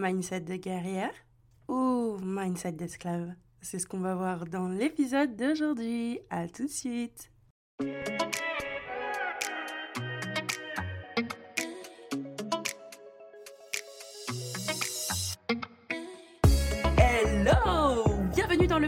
mindset de guerrière ou mindset d'esclave? C'est ce qu'on va voir dans l'épisode d'aujourd'hui. À tout de suite.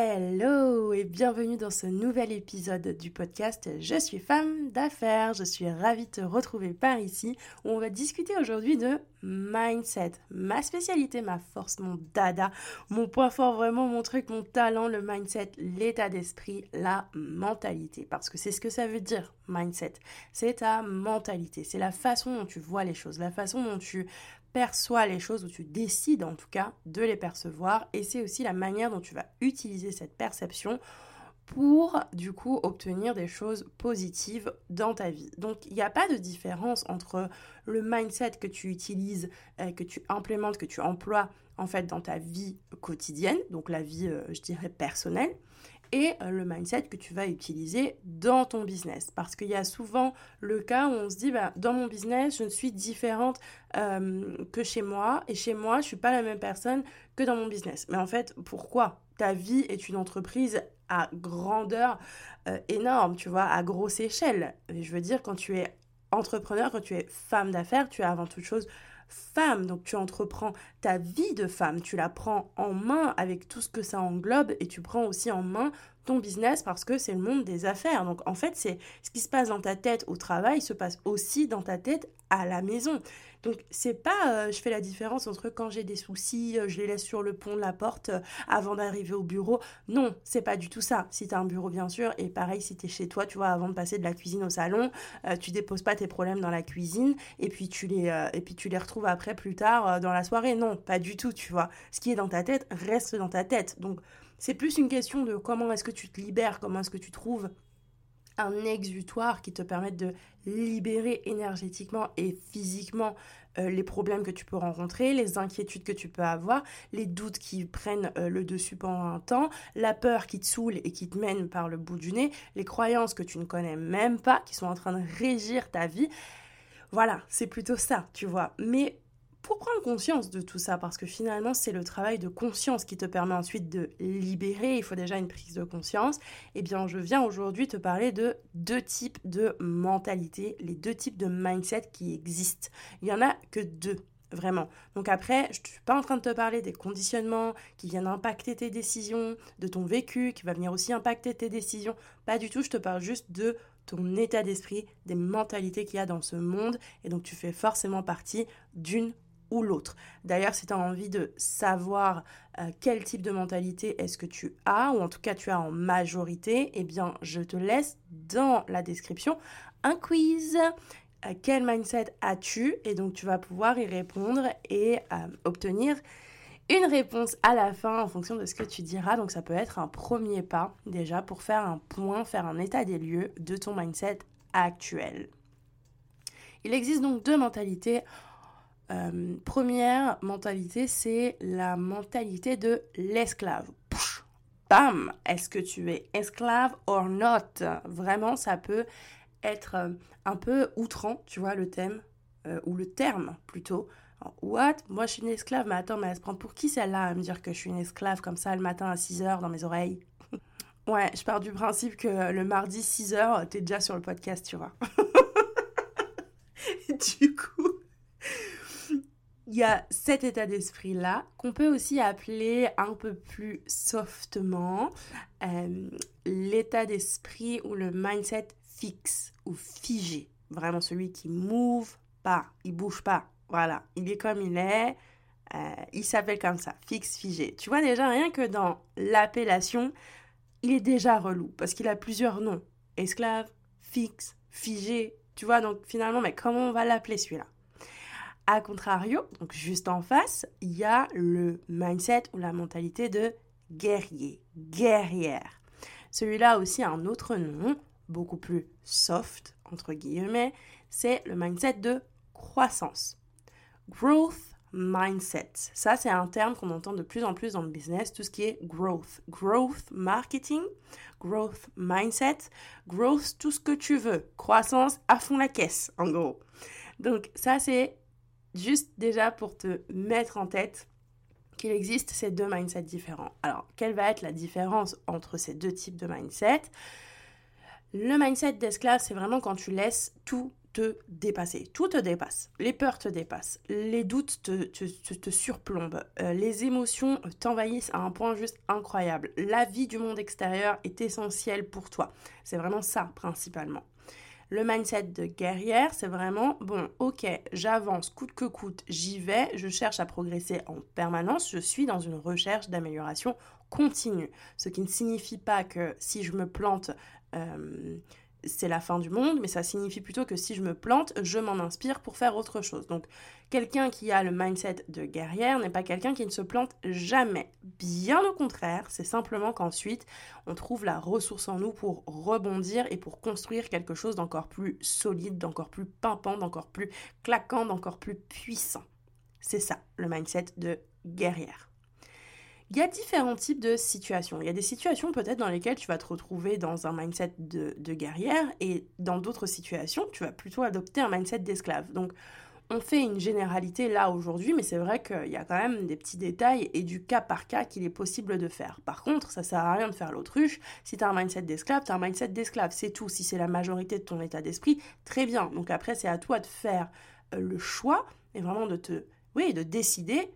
Hello et bienvenue dans ce nouvel épisode du podcast Je suis femme d'affaires. Je suis ravie de te retrouver par ici où on va discuter aujourd'hui de mindset, ma spécialité, ma force, mon dada, mon point fort, vraiment mon truc, mon talent, le mindset, l'état d'esprit, la mentalité. Parce que c'est ce que ça veut dire, mindset. C'est ta mentalité, c'est la façon dont tu vois les choses, la façon dont tu perçois les choses, ou tu décides en tout cas de les percevoir, et c'est aussi la manière dont tu vas utiliser cette perception pour du coup obtenir des choses positives dans ta vie. Donc il n'y a pas de différence entre le mindset que tu utilises, euh, que tu implémentes, que tu emploies en fait dans ta vie quotidienne, donc la vie euh, je dirais personnelle, et euh, le mindset que tu vas utiliser dans ton business. Parce qu'il y a souvent le cas où on se dit, bah, dans mon business, je ne suis différente euh, que chez moi, et chez moi, je suis pas la même personne que dans mon business. Mais en fait, pourquoi? Ta vie est une entreprise à grandeur euh, énorme, tu vois, à grosse échelle. je veux dire, quand tu es entrepreneur, quand tu es femme d'affaires, tu es avant toute chose femme. Donc tu entreprends ta vie de femme, tu la prends en main avec tout ce que ça englobe et tu prends aussi en main ton business parce que c'est le monde des affaires. Donc en fait, c'est ce qui se passe dans ta tête au travail se passe aussi dans ta tête à la maison. Donc c'est pas euh, je fais la différence entre quand j'ai des soucis, euh, je les laisse sur le pont de la porte euh, avant d'arriver au bureau. Non, c'est pas du tout ça. Si tu as un bureau bien sûr et pareil si tu es chez toi, tu vois avant de passer de la cuisine au salon, tu déposes pas tes problèmes dans la cuisine et puis tu les et puis tu les retrouves après plus tard dans la soirée. Non, pas du tout, tu vois. Ce qui est dans ta tête reste dans ta tête. Donc c'est plus une question de comment est-ce que tu te libères, comment est-ce que tu trouves un exutoire qui te permette de libérer énergétiquement et physiquement euh, les problèmes que tu peux rencontrer, les inquiétudes que tu peux avoir, les doutes qui prennent euh, le dessus pendant un temps, la peur qui te saoule et qui te mène par le bout du nez, les croyances que tu ne connais même pas, qui sont en train de régir ta vie. Voilà, c'est plutôt ça, tu vois. Mais pour prendre conscience de tout ça, parce que finalement c'est le travail de conscience qui te permet ensuite de libérer, il faut déjà une prise de conscience, eh bien je viens aujourd'hui te parler de deux types de mentalité, les deux types de mindset qui existent. Il y en a que deux. Vraiment. Donc après, je ne suis pas en train de te parler des conditionnements qui viennent impacter tes décisions, de ton vécu, qui va venir aussi impacter tes décisions. Pas du tout, je te parle juste de ton état d'esprit, des mentalités qu'il y a dans ce monde. Et donc tu fais forcément partie d'une l'autre. D'ailleurs, si tu as envie de savoir euh, quel type de mentalité est-ce que tu as, ou en tout cas tu as en majorité, eh bien, je te laisse dans la description un quiz. Euh, quel mindset as-tu? Et donc, tu vas pouvoir y répondre et euh, obtenir une réponse à la fin en fonction de ce que tu diras. Donc, ça peut être un premier pas déjà pour faire un point, faire un état des lieux de ton mindset actuel. Il existe donc deux mentalités euh, première mentalité, c'est la mentalité de l'esclave. Bam Est-ce que tu es esclave or not? Vraiment, ça peut être euh, un peu outrant, tu vois, le thème, euh, ou le terme plutôt. What? Moi, je suis une esclave, mais attends, mais elle se prend pour qui celle-là à me dire que je suis une esclave comme ça le matin à 6h dans mes oreilles? Ouais, je pars du principe que le mardi 6h, t'es déjà sur le podcast, tu vois. du coup, il y a cet état d'esprit-là qu'on peut aussi appeler un peu plus softement euh, l'état d'esprit ou le mindset fixe ou figé. Vraiment celui qui move pas, il bouge pas. Voilà, il est comme il est. Euh, il s'appelle comme ça, fixe, figé. Tu vois déjà rien que dans l'appellation, il est déjà relou parce qu'il a plusieurs noms. Esclave, fixe, figé. Tu vois donc finalement, mais comment on va l'appeler celui-là? A contrario, donc juste en face, il y a le mindset ou la mentalité de guerrier, guerrière. Celui-là a aussi un autre nom, beaucoup plus soft, entre guillemets, c'est le mindset de croissance. Growth mindset. Ça, c'est un terme qu'on entend de plus en plus dans le business, tout ce qui est growth. Growth marketing, growth mindset, growth tout ce que tu veux. Croissance à fond la caisse, en gros. Donc ça, c'est juste déjà pour te mettre en tête qu'il existe ces deux mindsets différents. Alors, quelle va être la différence entre ces deux types de mindset Le mindset d'esclave, c'est vraiment quand tu laisses tout te dépasser. Tout te dépasse. Les peurs te dépassent. Les doutes te, surplombent. Euh, les émotions t'envahissent à un point juste incroyable. La vie du monde extérieur est essentielle pour toi. C'est vraiment ça, principalement. Le mindset de guerrière, c'est vraiment, bon, ok, j'avance coûte que coûte, j'y vais, je cherche à progresser en permanence, je suis dans une recherche d'amélioration continue. Ce qui ne signifie pas que si je me plante, euh, c'est la fin du monde, mais ça signifie plutôt que si je me plante, je m'en inspire pour faire autre chose. Donc, quelqu'un qui a le mindset de guerrière n'est pas quelqu'un qui ne se plante jamais. Bien au contraire, c'est simplement qu'ensuite, on trouve la ressource en nous pour rebondir et pour construire quelque chose d'encore plus solide, d'encore plus pimpant, d'encore plus claquant, d'encore plus puissant. C'est ça, le mindset de guerrière. Il y a différents types de situations. Il y a des situations peut-être dans lesquelles tu vas te retrouver dans un mindset de, guerrière et dans d'autres situations, tu vas plutôt adopter un mindset d'esclave. Donc, on fait une généralité là aujourd'hui, mais c'est vrai qu'il y a quand même des petits détails et du cas par cas qu'il est possible de faire. Par contre, ça sert à rien de faire l'autruche. Si tu as un mindset d'esclave, tu as un mindset d'esclave, c'est tout. Si c'est la majorité de ton état d'esprit, très bien. Donc après, c'est à toi de faire euh, le choix et vraiment de te, oui, de décider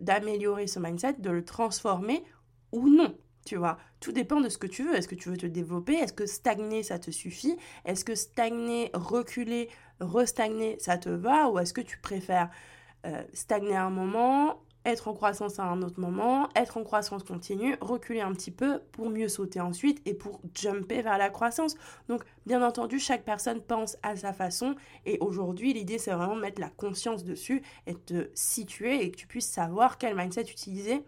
d'améliorer ce mindset, de le transformer ou non. Tu vois, tout dépend de ce que tu veux. Est-ce que tu veux te développer? Est-ce que stagner, ça te suffit? Est-ce que stagner, reculer, restagner, ça te va? Ou est-ce que tu préfères euh, stagner un moment, être en croissance à un autre moment, être en croissance continue, reculer un petit peu pour mieux sauter ensuite et pour jumper vers la croissance. Donc, bien entendu, chaque personne pense à sa façon et aujourd'hui, l'idée, c'est vraiment de mettre la conscience dessus et te situer et que tu puisses savoir quel mindset utiliser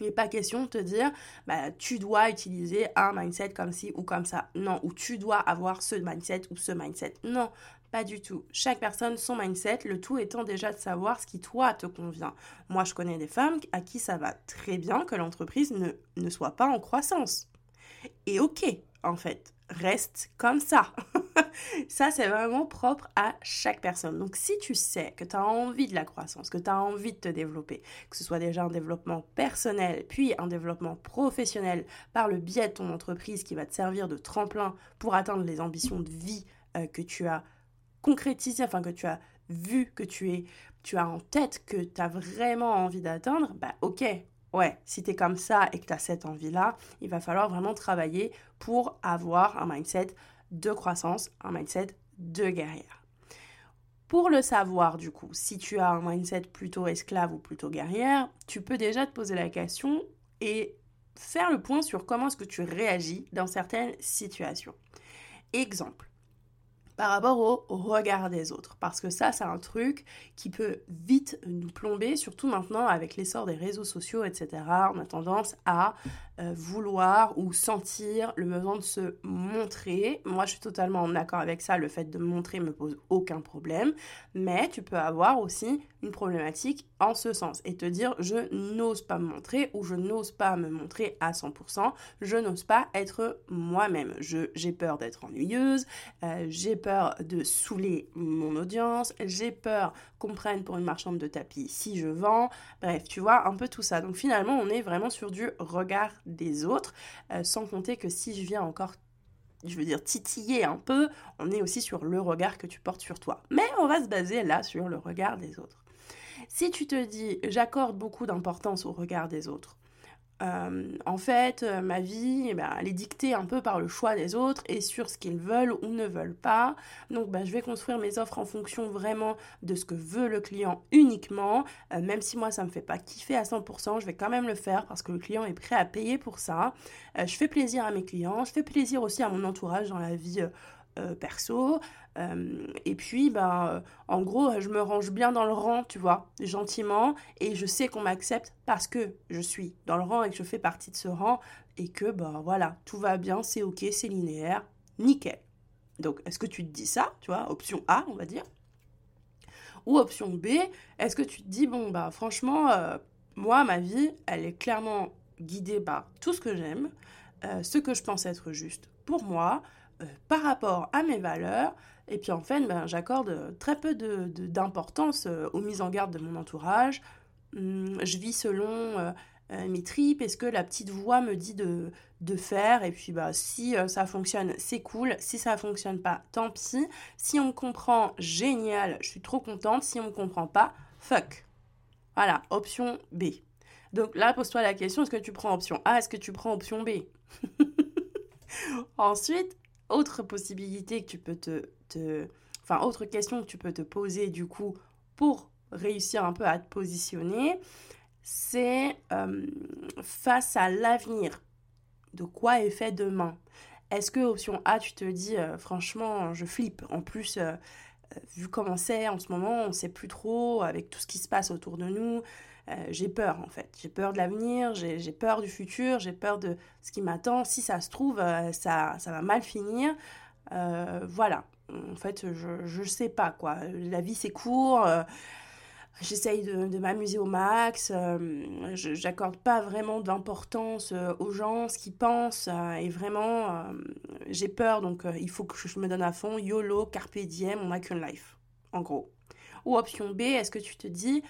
il n'est pas question de te dire, bah, tu dois utiliser un mindset comme ci ou comme ça. Non, ou tu dois avoir ce mindset ou ce mindset. Non, pas du tout. Chaque personne, son mindset, le tout étant déjà de savoir ce qui toi te convient. Moi, je connais des femmes à qui ça va très bien que l'entreprise ne, ne soit pas en croissance. Et ok, en fait, reste comme ça. ça, c'est vraiment propre à chaque personne. Donc, si tu sais que tu as envie de la croissance, que tu as envie de te développer, que ce soit déjà un développement personnel, puis un développement professionnel par le biais de ton entreprise qui va te servir de tremplin pour atteindre les ambitions de vie euh, que tu as concrétisé, enfin que tu as vu, que tu, es, tu as en tête, que tu as vraiment envie d'atteindre, bah ok, ouais, si tu es comme ça et que tu as cette envie-là, il va falloir vraiment travailler pour avoir un mindset de croissance, un mindset de guerrière. Pour le savoir, du coup, si tu as un mindset plutôt esclave ou plutôt guerrière, tu peux déjà te poser la question et faire le point sur comment est-ce que tu réagis dans certaines situations. Exemple, par rapport au regard des autres. Parce que ça, c'est un truc qui peut vite nous plomber, surtout maintenant avec l'essor des réseaux sociaux, etc. On a tendance à euh, vouloir ou sentir le besoin de se montrer. Moi, je suis totalement en accord avec ça. Le fait de montrer me pose aucun problème. Mais tu peux avoir aussi une problématique en ce sens et te dire je n'ose pas me montrer ou je n'ose pas me montrer à 100%. Je n'ose pas être moi-même. J'ai peur d'être ennuyeuse. Euh, j'ai peur de saouler mon audience. J'ai peur qu'on prenne pour une marchande de tapis si je vends. Bref, tu vois, un peu tout ça. Donc finalement, on est vraiment sur du regard des autres, euh, sans compter que si je viens encore je veux dire titiller un peu, on est aussi sur le regard que tu portes sur toi. Mais on va se baser là sur le regard des autres. Si tu te dis j'accorde beaucoup d'importance au regard des autres, euh, en fait, euh, ma vie, eh ben, elle est dictée un peu par le choix des autres et sur ce qu'ils veulent ou ne veulent pas. Donc, ben, je vais construire mes offres en fonction vraiment de ce que veut le client uniquement. Euh, même si moi, ça me fait pas kiffer à 100%, je vais quand même le faire parce que le client est prêt à payer pour ça. je fais plaisir à mes clients, je fais plaisir aussi à mon entourage dans la vie perso. et puis, ben, en gros, je me range bien dans le rang, tu vois, gentiment. Et je sais qu'on m'accepte parce que je suis dans le rang et que je fais partie de ce rang. Et que, ben voilà, tout va bien, c'est ok, c'est linéaire, nickel. Donc, est-ce que tu te dis ça, tu vois, option A, on va dire? Ou option B, est-ce que tu te dis, bon, bah franchement, moi, ma vie, elle est clairement guidée par tout ce que j'aime, euh, ce que je pense être juste pour moi, euh, par rapport à mes valeurs. Et puis en fait, ben, j'accorde très peu d'importance euh, aux mises en garde de mon entourage. Hum, je vis selon mes tripes et ce que la petite voix me dit de, de faire. Et puis bah, si ça fonctionne, c'est cool. Si ça fonctionne pas, tant pis. Si on comprend, génial, je suis trop contente. Si on me comprend pas, fuck. Voilà, option B. Donc là, pose-toi la question, est-ce que tu prends option A, est-ce que tu prends option B? Ensuite, autre possibilité que tu peux te, autre question que tu peux te poser du coup pour réussir un peu à te positionner, c'est euh, face à l'avenir. De quoi est fait demain? Est-ce que option A, tu te dis euh, franchement, je flippe? En plus, euh, vu comment c'est en ce moment, on ne sait plus trop avec tout ce qui se passe autour de nous. Euh, j'ai peur en fait. J'ai peur de l'avenir, j'ai peur du futur, j'ai peur de ce qui m'attend. Si ça se trouve, euh, ça, ça va mal finir. Euh, voilà. En fait, je ne sais pas quoi. La vie c'est court. J'essaye de, m'amuser au max. J'accorde pas vraiment d'importance aux gens, ce qu'ils pensent. et vraiment, j'ai peur. Donc, il faut que je me donne à fond. YOLO, Carpe Diem, on n'a qu'une life. En gros. Ou option B, est-ce que tu te dis,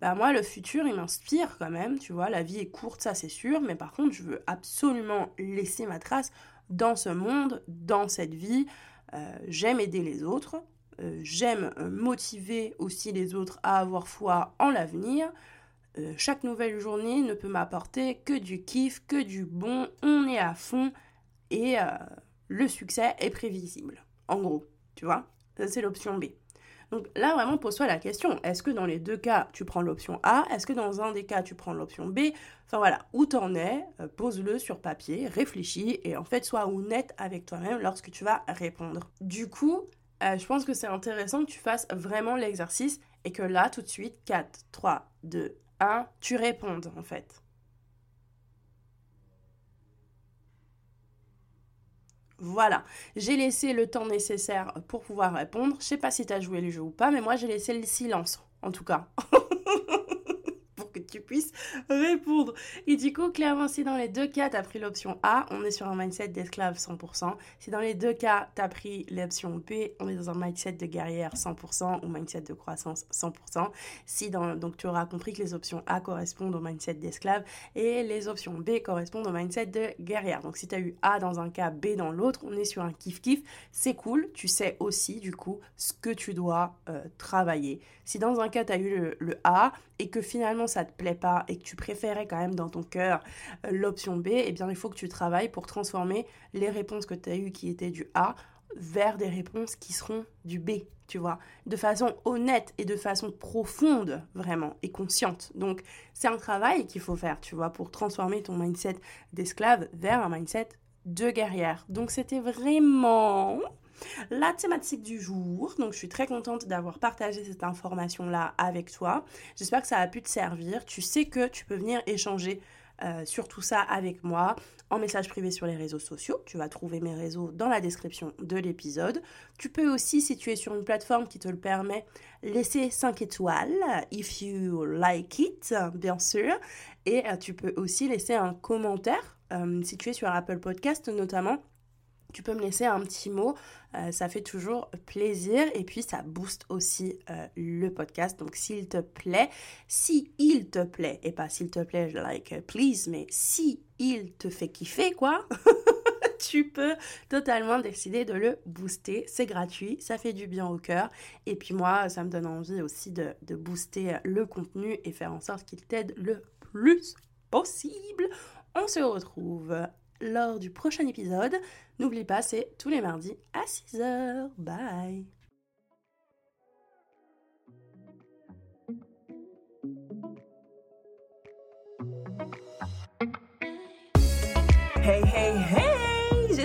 bah moi le futur il m'inspire quand même, tu vois, la vie est courte, ça c'est sûr, mais par contre je veux absolument laisser ma trace dans ce monde, dans cette vie. Euh, j'aime aider les autres, euh, j'aime euh, motiver aussi les autres à avoir foi en l'avenir. chaque nouvelle journée ne peut m'apporter que du kiff, que du bon, on est à fond et le succès est prévisible. En gros, tu vois, ça c'est l'option B. Donc là, vraiment, pose-toi la question. Est-ce que dans les deux cas, tu prends l'option A? Est-ce que dans un des cas, tu prends l'option B? Enfin voilà, où t'en es? Euh, Pose-le sur papier, réfléchis et en fait, sois honnête avec toi-même lorsque tu vas répondre. Du coup, euh, je pense que c'est intéressant que tu fasses vraiment l'exercice et que là, tout de suite, 4, 3, 2, 1, tu répondes en fait. Voilà, j'ai laissé le temps nécessaire pour pouvoir répondre. Je sais pas si tu as joué le jeu ou pas, mais moi j'ai laissé le silence, en tout cas. tu puisses répondre. Et du coup, clairement, si dans les deux cas, tu as pris l'option A, on est sur un mindset d'esclave 100%. Si dans les deux cas, tu as pris l'option B, on est dans un mindset de guerrière 100% ou mindset de croissance 100%. Si donc tu auras compris que les options A correspondent au mindset d'esclave et les options B correspondent au mindset de guerrière. Donc si tu as eu A dans un cas, B dans l'autre, on est sur un kiff-kiff. C'est cool, tu sais aussi du coup ce que tu dois euh, travailler. Si dans un cas, tu as eu le A et que finalement ça te plaît pas et que tu préférais quand même dans ton cœur euh, l'option B, eh bien il faut que tu travailles pour transformer les réponses que tu as eues qui étaient du A vers des réponses qui seront du B, tu vois, de façon honnête et de façon profonde, vraiment, et consciente. Donc, c'est un travail qu'il faut faire, tu vois, pour transformer ton mindset d'esclave vers un mindset de guerrière. Donc, c'était vraiment la thématique du jour, donc je suis très contente d'avoir partagé cette information-là avec toi. J'espère que ça a pu te servir. Tu sais que tu peux venir échanger euh, sur tout ça avec moi en message privé sur les réseaux sociaux. Tu vas trouver mes réseaux dans la description de l'épisode. Tu peux aussi, si tu es sur une plateforme qui te le permet, laisser 5 étoiles, if you like it, bien sûr. Et euh, tu peux aussi laisser un commentaire, euh, si tu es sur Apple Podcast notamment tu peux me laisser un petit mot, euh, ça fait toujours plaisir et puis ça booste aussi euh, le podcast. Donc s'il te plaît, si il te plaît, et pas s'il te plaît, like uh, please, mais si il te fait kiffer quoi, tu peux totalement décider de le booster. C'est gratuit, ça fait du bien au cœur. Et puis moi, ça me donne envie aussi de, de booster le contenu et faire en sorte qu'il t'aide le plus possible. On se retrouve lors du prochain épisode. N'oublie pas, c'est tous les mardis à 6h. Bye Hey, hey, hey